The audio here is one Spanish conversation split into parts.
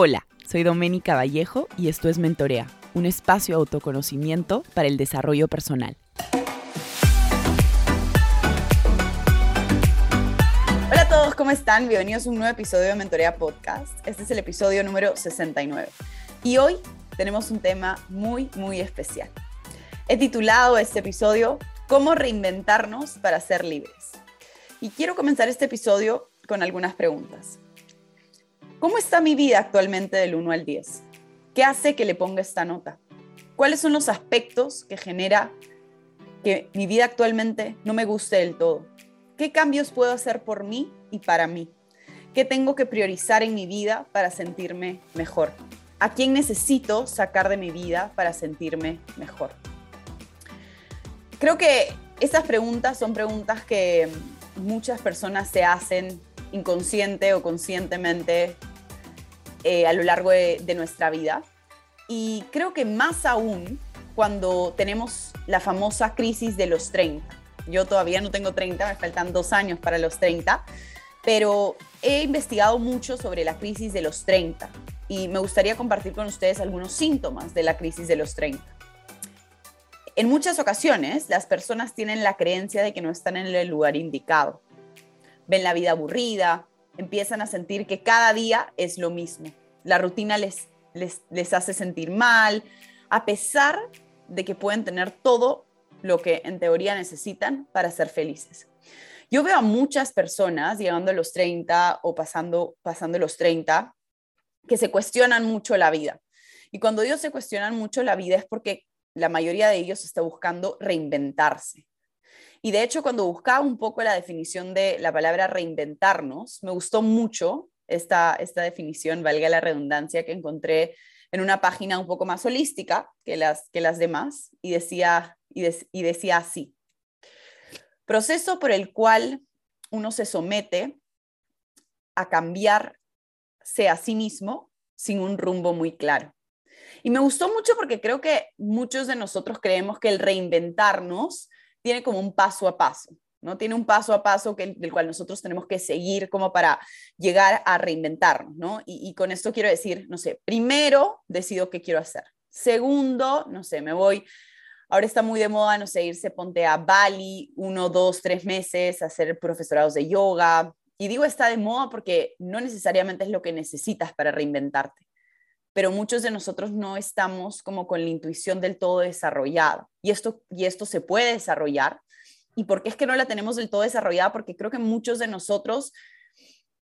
Hola, soy Doménica Vallejo y esto es Mentorea, un espacio de autoconocimiento para el desarrollo personal. Hola a todos, ¿cómo están? Bienvenidos a un nuevo episodio de Mentorea Podcast. Este es el episodio número 69. Y hoy tenemos un tema muy, muy especial. He titulado este episodio ¿Cómo reinventarnos para ser libres? Y quiero comenzar este episodio con algunas preguntas. ¿Cómo está mi vida actualmente del 1 al 10? ¿Qué hace que le ponga esta nota? ¿Cuáles son los aspectos que genera que mi vida actualmente no me guste del todo? ¿Qué cambios puedo hacer por mí y para mí? ¿Qué tengo que priorizar en mi vida para sentirme mejor? ¿A quién necesito sacar de mi vida para sentirme mejor? Creo que estas preguntas son preguntas que muchas personas se hacen inconsciente o conscientemente eh, a lo largo de, de nuestra vida. Y creo que más aún cuando tenemos la famosa crisis de los 30. Yo todavía no tengo 30, me faltan dos años para los 30, pero he investigado mucho sobre la crisis de los 30 y me gustaría compartir con ustedes algunos síntomas de la crisis de los 30. En muchas ocasiones, las personas tienen la creencia de que no están en el lugar indicado. Ven la vida aburrida, empiezan a sentir que cada día es lo mismo. La rutina les, les, hace sentir mal, a pesar de que pueden tener todo lo que en teoría necesitan para ser felices. Yo veo a muchas personas llegando a los 30 o pasando, pasando los 30 que se cuestionan mucho la vida. Y cuando ellos se cuestionan mucho la vida es porque la mayoría de ellos está buscando reinventarse. Y de hecho, cuando buscaba un poco la definición de la palabra reinventarnos, me gustó mucho esta, esta definición, valga la redundancia, que encontré en una página un poco más holística que las, que las demás y decía, y, y decía así, proceso por el cual uno se somete a cambiarse a sí mismo sin un rumbo muy claro. Y me gustó mucho porque creo que muchos de nosotros creemos que el reinventarnos tiene como un paso a paso, ¿no? Tiene un paso a paso que, del cual nosotros tenemos que seguir como para llegar a reinventarnos, ¿no? Y, con esto quiero decir, no sé, primero decido qué quiero hacer. Segundo, no sé, me voy Ahora está muy de moda, no sé, irse, ponte a Bali uno, dos, tres meses, hacer profesorados de yoga. Y digo está de moda porque no necesariamente es lo que necesitas para reinventarte pero muchos de nosotros no estamos como con la intuición del todo desarrollada. Y esto, y esto se puede desarrollar. ¿Y por qué es que no la tenemos del todo desarrollada? Porque creo que muchos de nosotros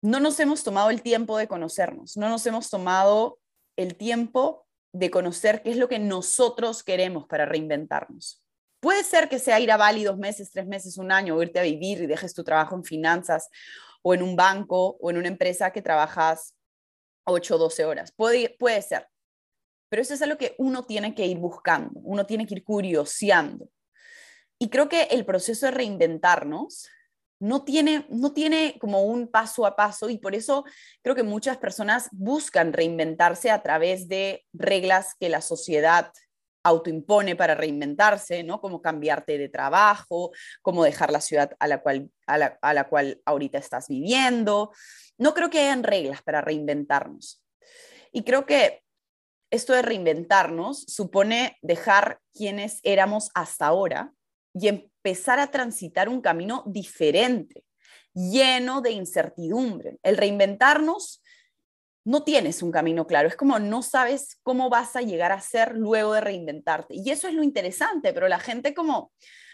no nos hemos tomado el tiempo de conocernos, no nos hemos tomado el tiempo de conocer qué es lo que nosotros queremos para reinventarnos. Puede ser que sea ir a Bali dos meses, tres meses, un año, o irte a vivir y dejes tu trabajo en finanzas o en un banco o en una empresa que trabajas 8 o 12 horas. Puede, puede ser. Pero eso es algo que uno tiene que ir buscando, uno tiene que ir curioseando. Y creo que el proceso de reinventarnos no tiene, no tiene como un paso a paso y por eso creo que muchas personas buscan reinventarse a través de reglas que la sociedad autoimpone para reinventarse, ¿no? Como cambiarte de trabajo, como dejar la ciudad a la cual, a la, a la cual ahorita estás viviendo. No creo que hayan reglas para reinventarnos. Y creo que esto de reinventarnos supone dejar quienes éramos hasta ahora y empezar a transitar un camino diferente, lleno de incertidumbre. El reinventarnos no tienes un camino claro, es como no sabes cómo vas a llegar a ser luego de reinventarte. Y eso es lo interesante, pero la gente como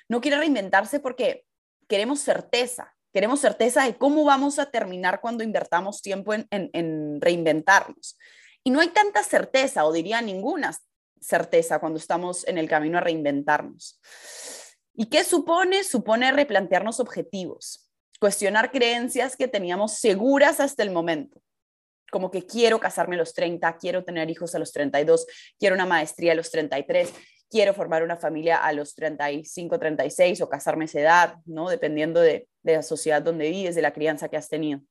no quiere reinventarse porque queremos certeza, queremos certeza de cómo vamos a terminar cuando invertamos tiempo en, reinventarnos. Y no hay tanta certeza, o diría ninguna certeza cuando estamos en el camino a reinventarnos. ¿Y qué supone? Supone replantearnos objetivos, cuestionar creencias que teníamos seguras hasta el momento como que quiero casarme a los 30, quiero tener hijos a los 32, quiero una maestría a los 33, quiero formar una familia a los 35, 36 o casarme a esa edad, ¿no? Dependiendo de, de la sociedad donde vives, de la crianza que has tenido.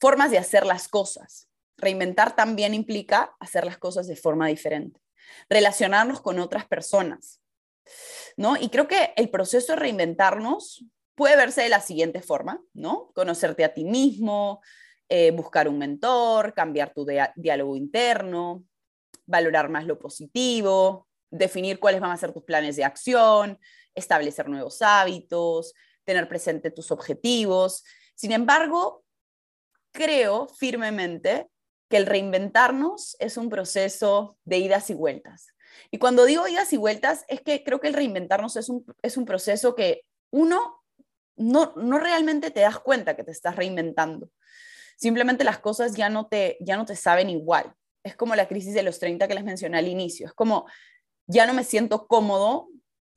Formas de hacer las cosas. Reinventar también implica hacer las cosas de forma diferente. Relacionarnos con otras personas, ¿no? Y creo que el proceso de reinventarnos puede verse de la siguiente forma, ¿no? Conocerte a ti mismo, eh, buscar un mentor, cambiar tu diálogo interno, valorar más lo positivo, definir cuáles van a ser tus planes de acción, establecer nuevos hábitos, tener presente tus objetivos. Sin embargo, creo firmemente que el reinventarnos es un proceso de idas y vueltas. Y cuando digo idas y vueltas, es que creo que el reinventarnos es un, es un proceso que uno no, no realmente te das cuenta que te estás reinventando. Simplemente las cosas ya no, te, ya no te saben igual. Es como la crisis de los 30 que les mencioné al inicio. Es como, ya no me siento cómodo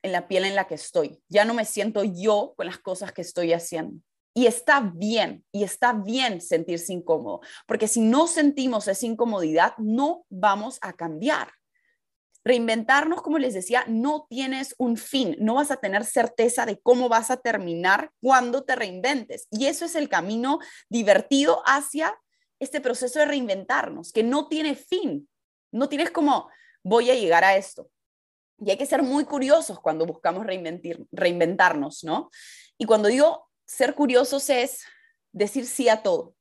en la piel en la que estoy. Ya no me siento yo con las cosas que estoy haciendo. Y está bien, y está bien sentirse incómodo, porque si no sentimos esa incomodidad, no vamos a cambiar. Reinventarnos, como les decía, no tienes un fin, no vas a tener certeza de cómo vas a terminar cuando te reinventes. Y eso es el camino divertido hacia este proceso de reinventarnos, que no tiene fin. No tienes como, voy a llegar a esto. Y hay que ser muy curiosos cuando buscamos reinventarnos, ¿no? Y cuando digo ser curiosos es decir sí a todo.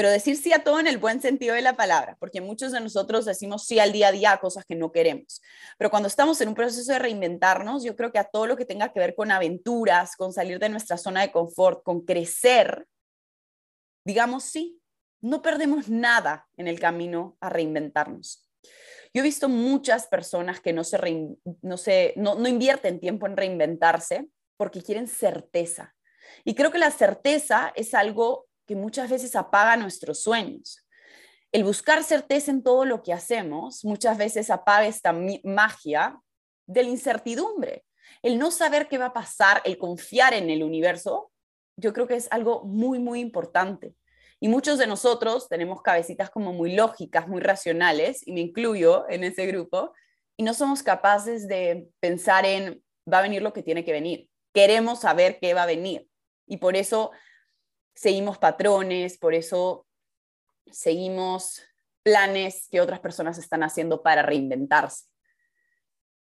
Pero decir sí a todo en el buen sentido de la palabra, porque muchos de nosotros decimos sí al día a día a cosas que no queremos. Pero cuando estamos en un proceso de reinventarnos, yo creo que a todo lo que tenga que ver con aventuras, con salir de nuestra zona de confort, con crecer, digamos sí, no perdemos nada en el camino a reinventarnos. Yo he visto muchas personas que no, se no, se, no, no invierten tiempo en reinventarse porque quieren certeza. Y creo que la certeza es algo que muchas veces apaga nuestros sueños. El buscar certeza en todo lo que hacemos muchas veces apaga esta magia de la incertidumbre. El no saber qué va a pasar, el confiar en el universo, yo creo que es algo muy, muy importante. Y muchos de nosotros tenemos cabecitas como muy lógicas, muy racionales, y me incluyo en ese grupo, y no somos capaces de pensar en, va a venir lo que tiene que venir. Queremos saber qué va a venir. Y por eso seguimos patrones, por eso seguimos planes que otras personas están haciendo para reinventarse.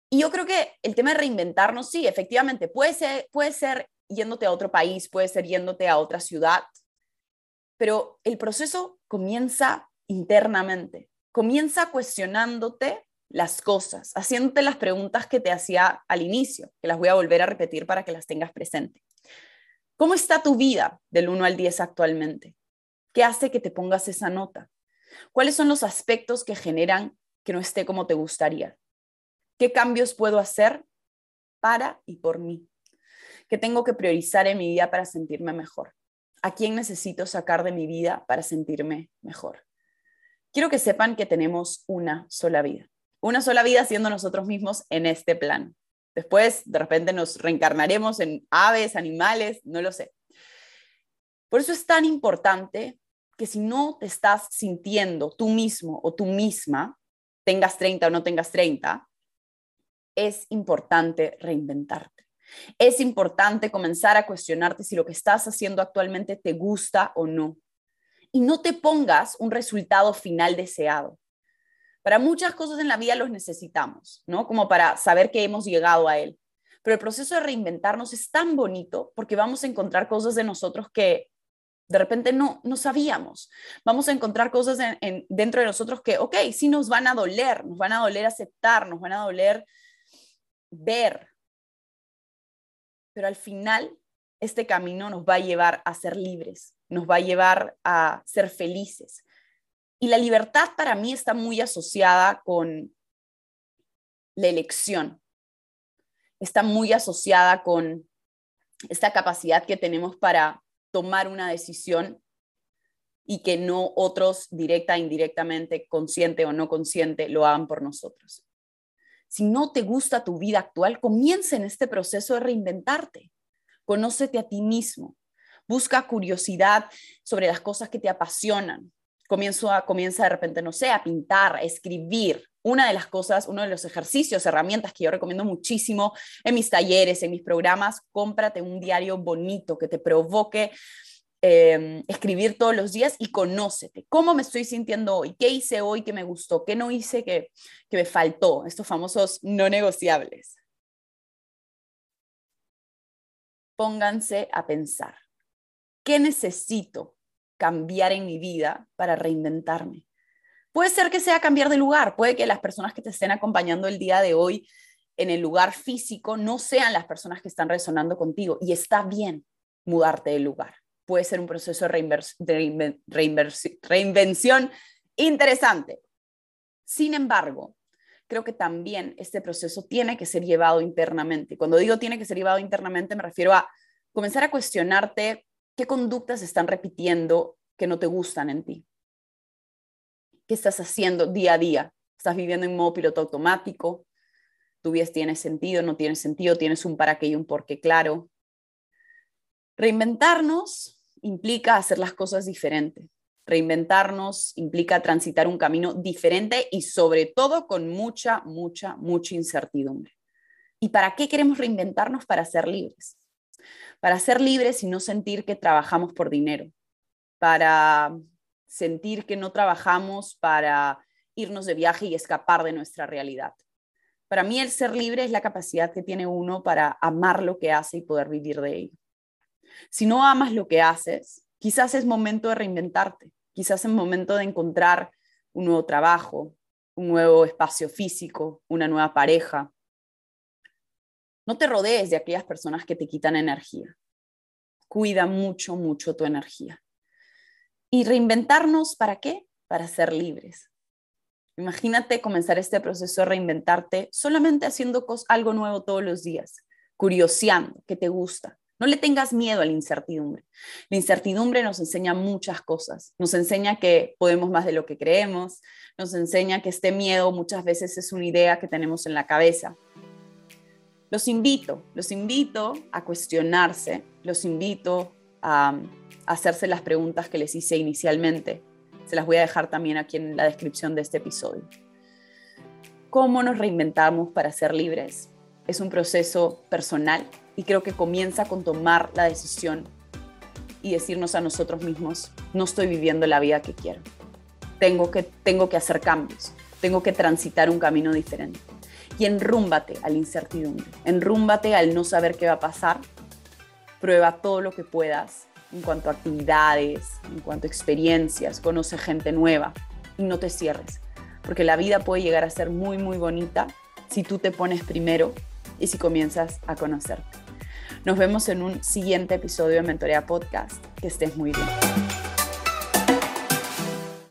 Y yo creo que el tema de reinventarnos, sí, efectivamente, puede ser, puede ser yéndote a otro país, puede ser yéndote a otra ciudad, pero el proceso comienza internamente, comienza cuestionándote las cosas, haciéndote las preguntas que te hacía al inicio, que las voy a volver a repetir para que las tengas presente. ¿Cómo está tu vida del 1 al 10 actualmente? ¿Qué hace que te pongas esa nota? ¿Cuáles son los aspectos que generan que no esté como te gustaría? ¿Qué cambios puedo hacer para y por mí? ¿Qué tengo que priorizar en mi vida para sentirme mejor? a quién necesito sacar de mi vida para sentirme mejor. Quiero que sepan que tenemos una sola vida, una sola vida siendo nosotros mismos en este plan. Después, de repente, nos reencarnaremos en aves, animales, no lo sé. Por eso es tan importante que si no te estás sintiendo tú mismo o tú misma, tengas 30 o no tengas 30, es importante reinventarte. Es importante comenzar a cuestionarte si lo que estás haciendo actualmente te gusta o no. Y no te pongas un resultado final deseado. Para muchas cosas en la vida los necesitamos, ¿no? Como para saber que hemos llegado a él. Pero el proceso de reinventarnos es tan bonito porque vamos a encontrar cosas de nosotros que de repente no, no sabíamos. Vamos a encontrar cosas dentro de nosotros que, ok, sí nos van a doler, nos van a doler aceptar, nos van a doler ver, pero al final este camino nos va a llevar a ser libres, nos va a llevar a ser felices. Y la libertad para mí está muy asociada con la elección, está muy asociada con esta capacidad que tenemos para tomar una decisión y que no otros directa, indirectamente, consciente o no consciente, lo hagan por nosotros si no te gusta tu vida actual, comienza en este proceso de reinventarte. Conócete a ti mismo. Busca curiosidad sobre las cosas que te apasionan. A, comienza de repente, no sé, a pintar, a escribir. Una de las cosas, uno de los ejercicios, herramientas que yo recomiendo muchísimo en mis talleres, en mis programas, cómprate un diario bonito que te provoque Em, escribir todos los días y conócete. ¿Cómo me estoy sintiendo hoy? ¿Qué hice hoy que me gustó? ¿Qué no hice que me faltó? Estos famosos no negociables. Pónganse a pensar. ¿Qué necesito cambiar en mi vida para reinventarme? Puede ser que sea cambiar de lugar, puede que las personas que te estén acompañando el día de hoy en el lugar físico no sean las personas que están resonando contigo y está bien mudarte de lugar. Puede ser un proceso de, reinvención interesante. Sin embargo, creo que también este proceso tiene que ser llevado internamente. Cuando digo tiene que ser llevado internamente, me refiero a comenzar a cuestionarte qué conductas están repitiendo que no te gustan en ti. ¿Qué estás haciendo día a día? ¿Estás viviendo en modo piloto automático? ¿Tu vida tiene sentido? ¿No tiene sentido? ¿Tienes un para qué y un por qué claro? Reinventarnos implica hacer las cosas diferentes. Reinventarnos implica transitar un camino diferente y sobre todo con mucha, mucha, mucha incertidumbre. ¿Y para qué queremos reinventarnos? Para ser libres. Para ser libres y no sentir que trabajamos por dinero. Para sentir que no trabajamos para irnos de viaje y escapar de nuestra realidad. Para mí el ser libre es la capacidad que tiene uno para amar lo que hace y poder vivir de ello. Si no amas lo que haces, quizás es momento de reinventarte, quizás es momento de encontrar un nuevo trabajo, un nuevo espacio físico, una nueva pareja. No te rodees de aquellas personas que te quitan energía. Cuida mucho, mucho tu energía. ¿Y reinventarnos para qué? Para ser libres. Imagínate comenzar este proceso de reinventarte solamente haciendo algo nuevo todos los días, curioseando, que te gusta. No le tengas miedo a la incertidumbre. La incertidumbre nos enseña muchas cosas. Nos enseña que podemos más de lo que creemos. Nos enseña que este miedo muchas veces es una idea que tenemos en la cabeza. Los invito, los invito a cuestionarse, los invito a hacerse las preguntas que les hice inicialmente. Se las voy a dejar también aquí en la descripción de este episodio. ¿Cómo nos reinventamos para ser libres? Es un proceso personal y creo que comienza con tomar la decisión y decirnos a nosotros mismos, no estoy viviendo la vida que quiero. Tengo que, tengo que hacer cambios, tengo que transitar un camino diferente. Y enrúmbate a la incertidumbre, enrúmbate al no saber qué va a pasar, prueba todo lo que puedas en cuanto a actividades, en cuanto a experiencias, conoce gente nueva y no te cierres, porque la vida puede llegar a ser muy, muy bonita si tú te pones primero y si comienzas a conocerte. Nos vemos en un siguiente episodio de Mentorea Podcast. Que estés muy bien.